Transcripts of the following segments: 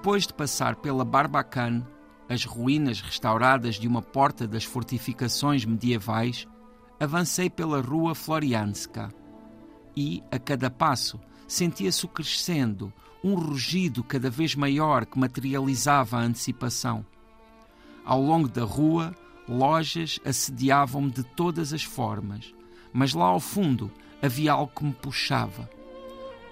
Depois de passar pela Barbacane, as ruínas restauradas de uma porta das fortificações medievais, avancei pela rua Florianska e, a cada passo, sentia-se crescendo um rugido cada vez maior que materializava a antecipação. Ao longo da rua, lojas assediavam-me de todas as formas, mas lá ao fundo havia algo que me puxava.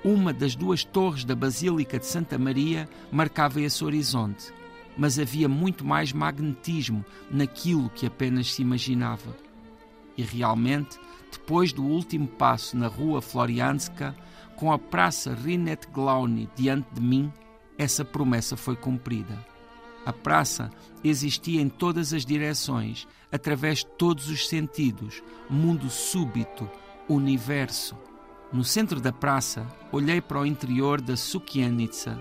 Uma das duas torres da Basílica de Santa Maria marcava esse horizonte, mas havia muito mais magnetismo naquilo que apenas se imaginava. E realmente, depois do último passo na rua Florianska, com a praça Rinet Glauni diante de mim, essa promessa foi cumprida. A praça existia em todas as direções, através de todos os sentidos, mundo súbito, universo. No centro da praça, olhei para o interior da Sukianitsa,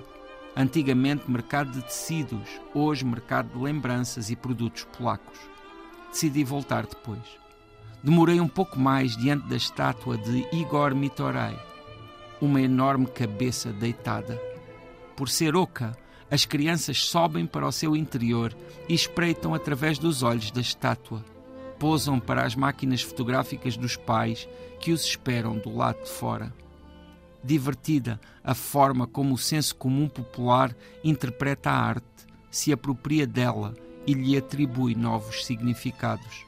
antigamente mercado de tecidos, hoje mercado de lembranças e produtos polacos. Decidi voltar depois. Demorei um pouco mais diante da estátua de Igor Mitorai, uma enorme cabeça deitada. Por ser oca, as crianças sobem para o seu interior e espreitam através dos olhos da estátua. Pousam para as máquinas fotográficas dos pais que os esperam do lado de fora. Divertida a forma como o senso comum popular interpreta a arte, se apropria dela e lhe atribui novos significados.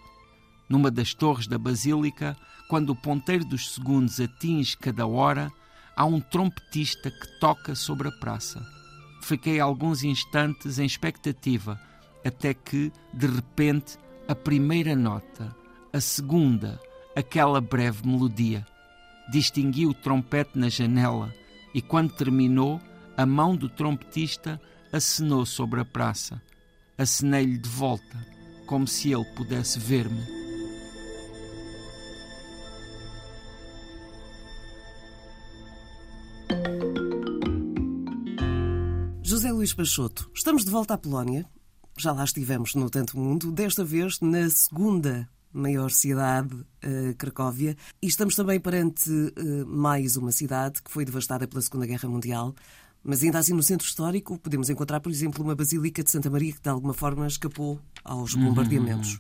Numa das torres da Basílica, quando o ponteiro dos segundos atinge cada hora, há um trompetista que toca sobre a praça. Fiquei alguns instantes em expectativa, até que, de repente, a primeira nota, a segunda, aquela breve melodia. Distingui o trompete na janela e, quando terminou, a mão do trompetista acenou sobre a praça. Acenei-lhe de volta, como se ele pudesse ver-me. José Luís Peixoto, estamos de volta à Polónia. Já lá estivemos no Tanto Mundo, desta vez na segunda maior cidade, uh, Cracóvia, e estamos também perante uh, mais uma cidade que foi devastada pela Segunda Guerra Mundial, mas ainda assim no centro histórico podemos encontrar, por exemplo, uma Basílica de Santa Maria que de alguma forma escapou aos uhum. bombardeamentos. Uhum.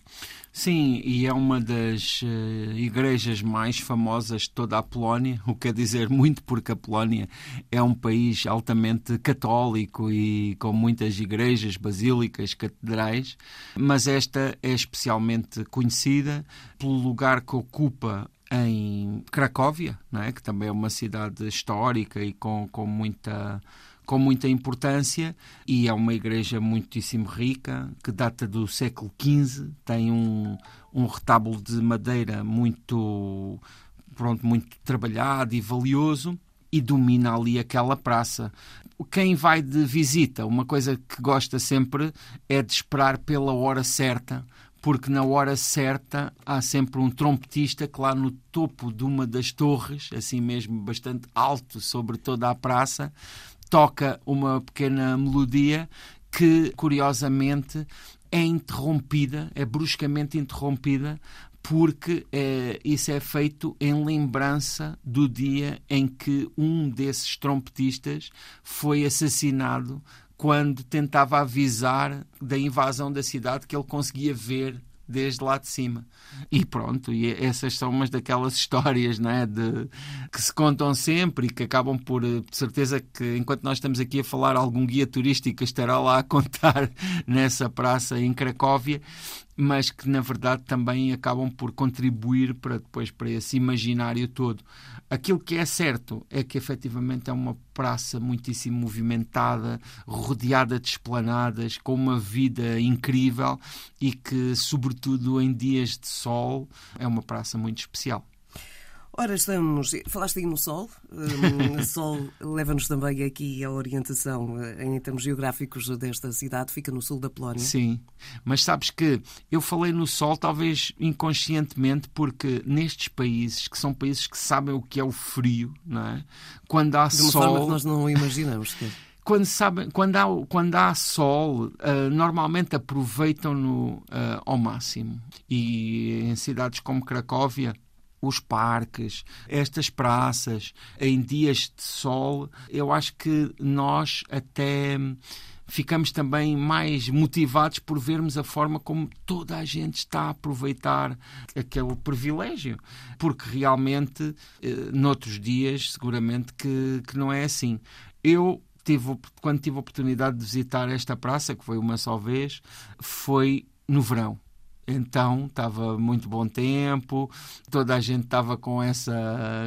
Sim, e é uma das uh, igrejas mais famosas de toda a Polónia, o que quer dizer muito porque a Polónia é um país altamente católico e com muitas igrejas, basílicas, catedrais, mas esta é especialmente conhecida pelo lugar que ocupa em Cracóvia, não é? que também é uma cidade histórica e com, com muita com muita importância e é uma igreja muitíssimo rica, que data do século XV, tem um, um retábulo de madeira muito, pronto, muito trabalhado e valioso e domina ali aquela praça. Quem vai de visita, uma coisa que gosta sempre é de esperar pela hora certa, porque na hora certa há sempre um trompetista que lá no topo de uma das torres, assim mesmo bastante alto sobre toda a praça, toca uma pequena melodia que, curiosamente, é interrompida, é bruscamente interrompida, porque é, isso é feito em lembrança do dia em que um desses trompetistas foi assassinado quando tentava avisar da invasão da cidade que ele conseguia ver desde lá de cima. E pronto, e essas são umas daquelas histórias não é, de, que se contam sempre e que acabam por, de certeza que enquanto nós estamos aqui a falar, algum guia turístico estará lá a contar nessa praça em Cracóvia mas que na verdade também acabam por contribuir para depois para esse imaginário todo. Aquilo que é certo é que efetivamente é uma praça muitíssimo movimentada, rodeada de esplanadas, com uma vida incrível e que, sobretudo em dias de sol, é uma praça muito especial. Ora, estamos. Falaste aí no Sol. O Sol leva-nos também aqui a orientação eh, em termos geográficos desta cidade, fica no sul da Polónia. Sim, mas sabes que eu falei no Sol, talvez inconscientemente, porque nestes países, que são países que sabem o que é o frio, não é? Quando há De uma sol. Forma que nós não imaginamos. Que... quando, sabem, quando, há, quando há sol, uh, normalmente aproveitam-no uh, ao máximo. E em cidades como Cracóvia, os parques, estas praças, em dias de sol, eu acho que nós até ficamos também mais motivados por vermos a forma como toda a gente está a aproveitar aquele privilégio. Porque realmente, eh, noutros dias, seguramente que, que não é assim. Eu tive, quando tive a oportunidade de visitar esta praça, que foi uma só vez, foi no verão. Então estava muito bom tempo, toda a gente estava com essa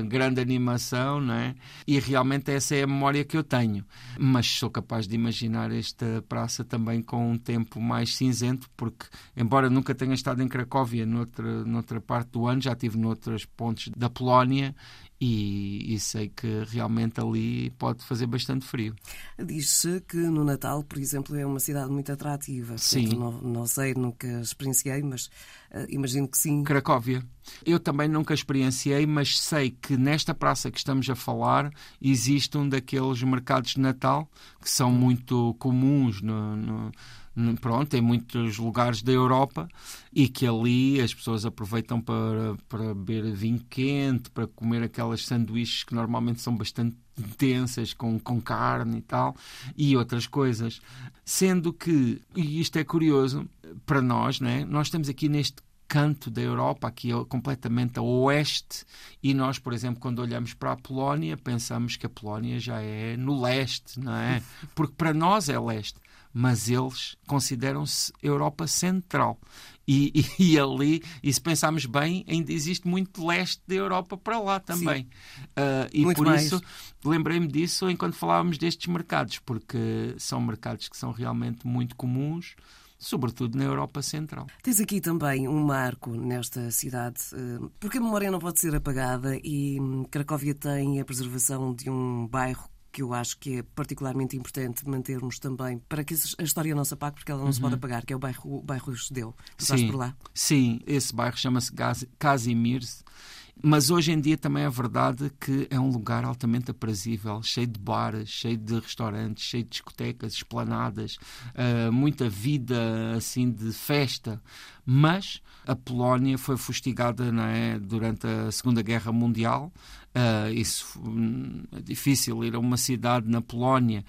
grande animação, não é? E realmente essa é a memória que eu tenho. Mas sou capaz de imaginar esta praça também com um tempo mais cinzento, porque, embora nunca tenha estado em Cracóvia noutra, noutra parte do ano, já estive noutros pontos da Polónia e, e, sei que realmente ali pode fazer bastante frio. Diz-se que no Natal, por exemplo, é uma cidade muito atrativa. Sim. Não, não sei, nunca experienciei, mas uh, imagino que sim. Cracóvia. Eu também nunca experienciei, mas sei que nesta praça que estamos a falar existe um daqueles mercados de Natal que são muito comuns no, no pronto, em muitos lugares da Europa e que ali as pessoas aproveitam para, para beber vinho quente, para comer aquelas sanduíches que normalmente são bastante densas, com, com carne e tal, e outras coisas. Sendo que, e isto é curioso para nós, né? nós estamos aqui neste canto da Europa, aqui completamente a oeste, e nós, por exemplo, quando olhamos para a Polónia, pensamos que a Polónia já é no leste, não é? Porque para nós é leste mas eles consideram-se Europa Central. E, e, e, ali, e se pensarmos bem, ainda existe muito leste da Europa para lá também. Uh, e muito por mais. isso lembrei-me disso enquanto falávamos destes mercados, porque são mercados que são realmente muito comuns sobretudo na Europa Central. Tens aqui também um marco nesta cidade, ah, porque a memória não pode ser apagada e hum, Cracóvia tem a preservação de um bairro que eu acho que é particularmente importante mantermos também para que a história não se apague, porque ela não uhum. se pode uhum. apagar, que é o bairro, o bairro Judeu. Sim. por lá? Sim, esse bairro chama-se Casimirs. Mas hoje em dia também é verdade que é um lugar altamente aprazível, cheio de bares, cheio de restaurantes, cheio de discotecas, esplanadas, uh, muita vida assim de festa. Mas a Polónia foi fustigada é, durante a Segunda Guerra Mundial. Uh, isso hum, é difícil ir a uma cidade na Polónia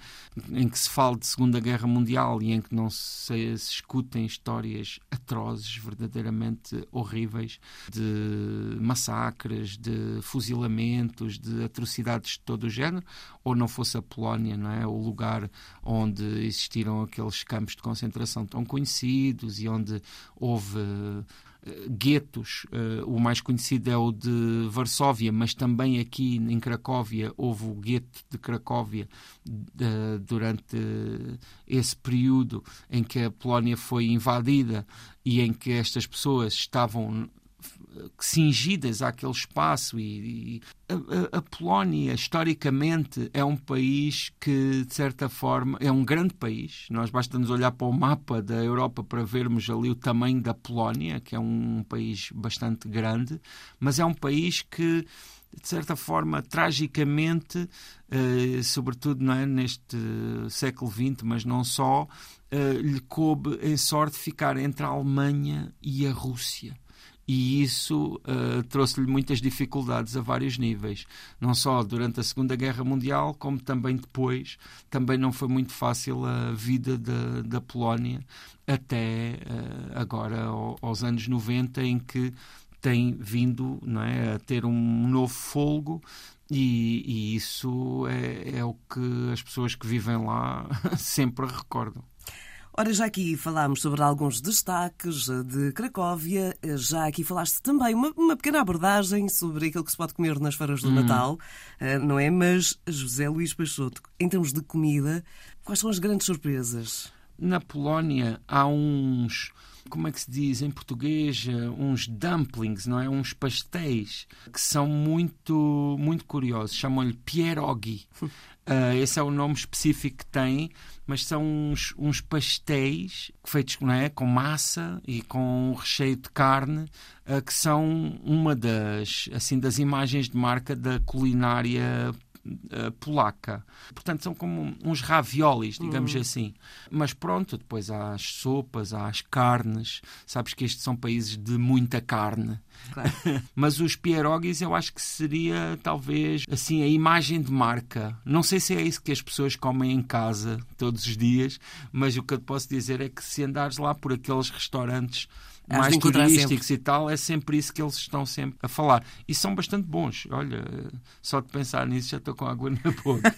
em que se fala de Segunda Guerra Mundial e em que não se, se escutem histórias atrozes, verdadeiramente horríveis, de massacres, de fuzilamentos, de atrocidades de todo o género, ou não fosse a Polónia, não é, o lugar onde existiram aqueles campos de concentração tão conhecidos e onde houve guetos. Uh, o mais conhecido é o de Varsóvia, mas também aqui em Cracóvia houve o gueto de Cracóvia durante esse período em que a Polónia foi invadida e em que estas pessoas estavam cingidas àquele espaço e, e a, a, Polónia historicamente é um país que de certa forma é um grande país. Nós basta-nos olhar para o mapa da Europa para vermos ali o tamanho da Polónia que é um país bastante grande mas é um país que de certa forma, tragicamente, eh, sobretudo é, neste século XX, mas não só, eh, lhe coube em sorte ficar entre a Alemanha e a Rússia e isso uh, trouxe-lhe muitas dificuldades a vários níveis, não só durante a Segunda Guerra Mundial, como também depois. Também não foi muito fácil a vida da, da Polónia até uh, agora, aos anos 90, em que tem vindo não é, a ter um novo folgo e, e isso é, é o que as pessoas que vivem lá sempre recordam. Ora, já aqui falámos sobre alguns destaques de Cracóvia, já aqui falaste também uma, uma pequena abordagem sobre aquilo que se pode comer nas feiras do hum. Natal, eh, não é? Mas, José Luís Peixoto, em termos de comida, quais são as grandes surpresas? Na Polónia há uns, como é que se diz em português, uns dumplings, não é? Uns pastéis que são muito, muito curiosos. Chamam-lhe pierogi. Uh, esse é o nome específico que tem, mas são uns, uns pastéis feitos não é, com massa e com recheio de carne, uh, que são uma das, assim, das imagens de marca da culinária uh, polaca. Portanto, são como uns raviolis, digamos assim. Mas pronto, depois há as sopas, há as carnes. Sabes que estes são países de muita carne. Claro. Mas os pierogis eu acho que seria talvez assim a imagem de marca. Não sei se é isso que as pessoas comem em casa todos os dias, mas o que eu te posso dizer é que se andares lá por aqueles restaurantes mais turísticos e tal, é sempre isso que eles estão sempre a falar. E são bastante bons. Olha, só de pensar nisso já estou com água na boca.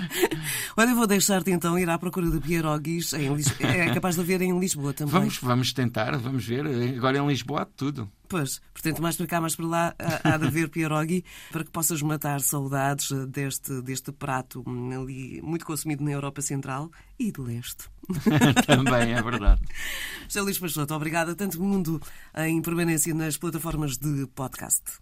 Olha, eu vou deixar-te então ir à procura de pierogis. Em Lis... É capaz de haver em Lisboa também. vamos, vamos tentar, vamos ver. Agora em Lisboa há tudo. Pois, portanto, mais para cá, mais para lá, há de haver pierogi para que possas matar saudades deste, deste prato ali muito consumido na Europa Central e de Leste. Também é verdade. José Luís Peixoto, obrigada. Tanto mundo em permanência nas plataformas de podcast.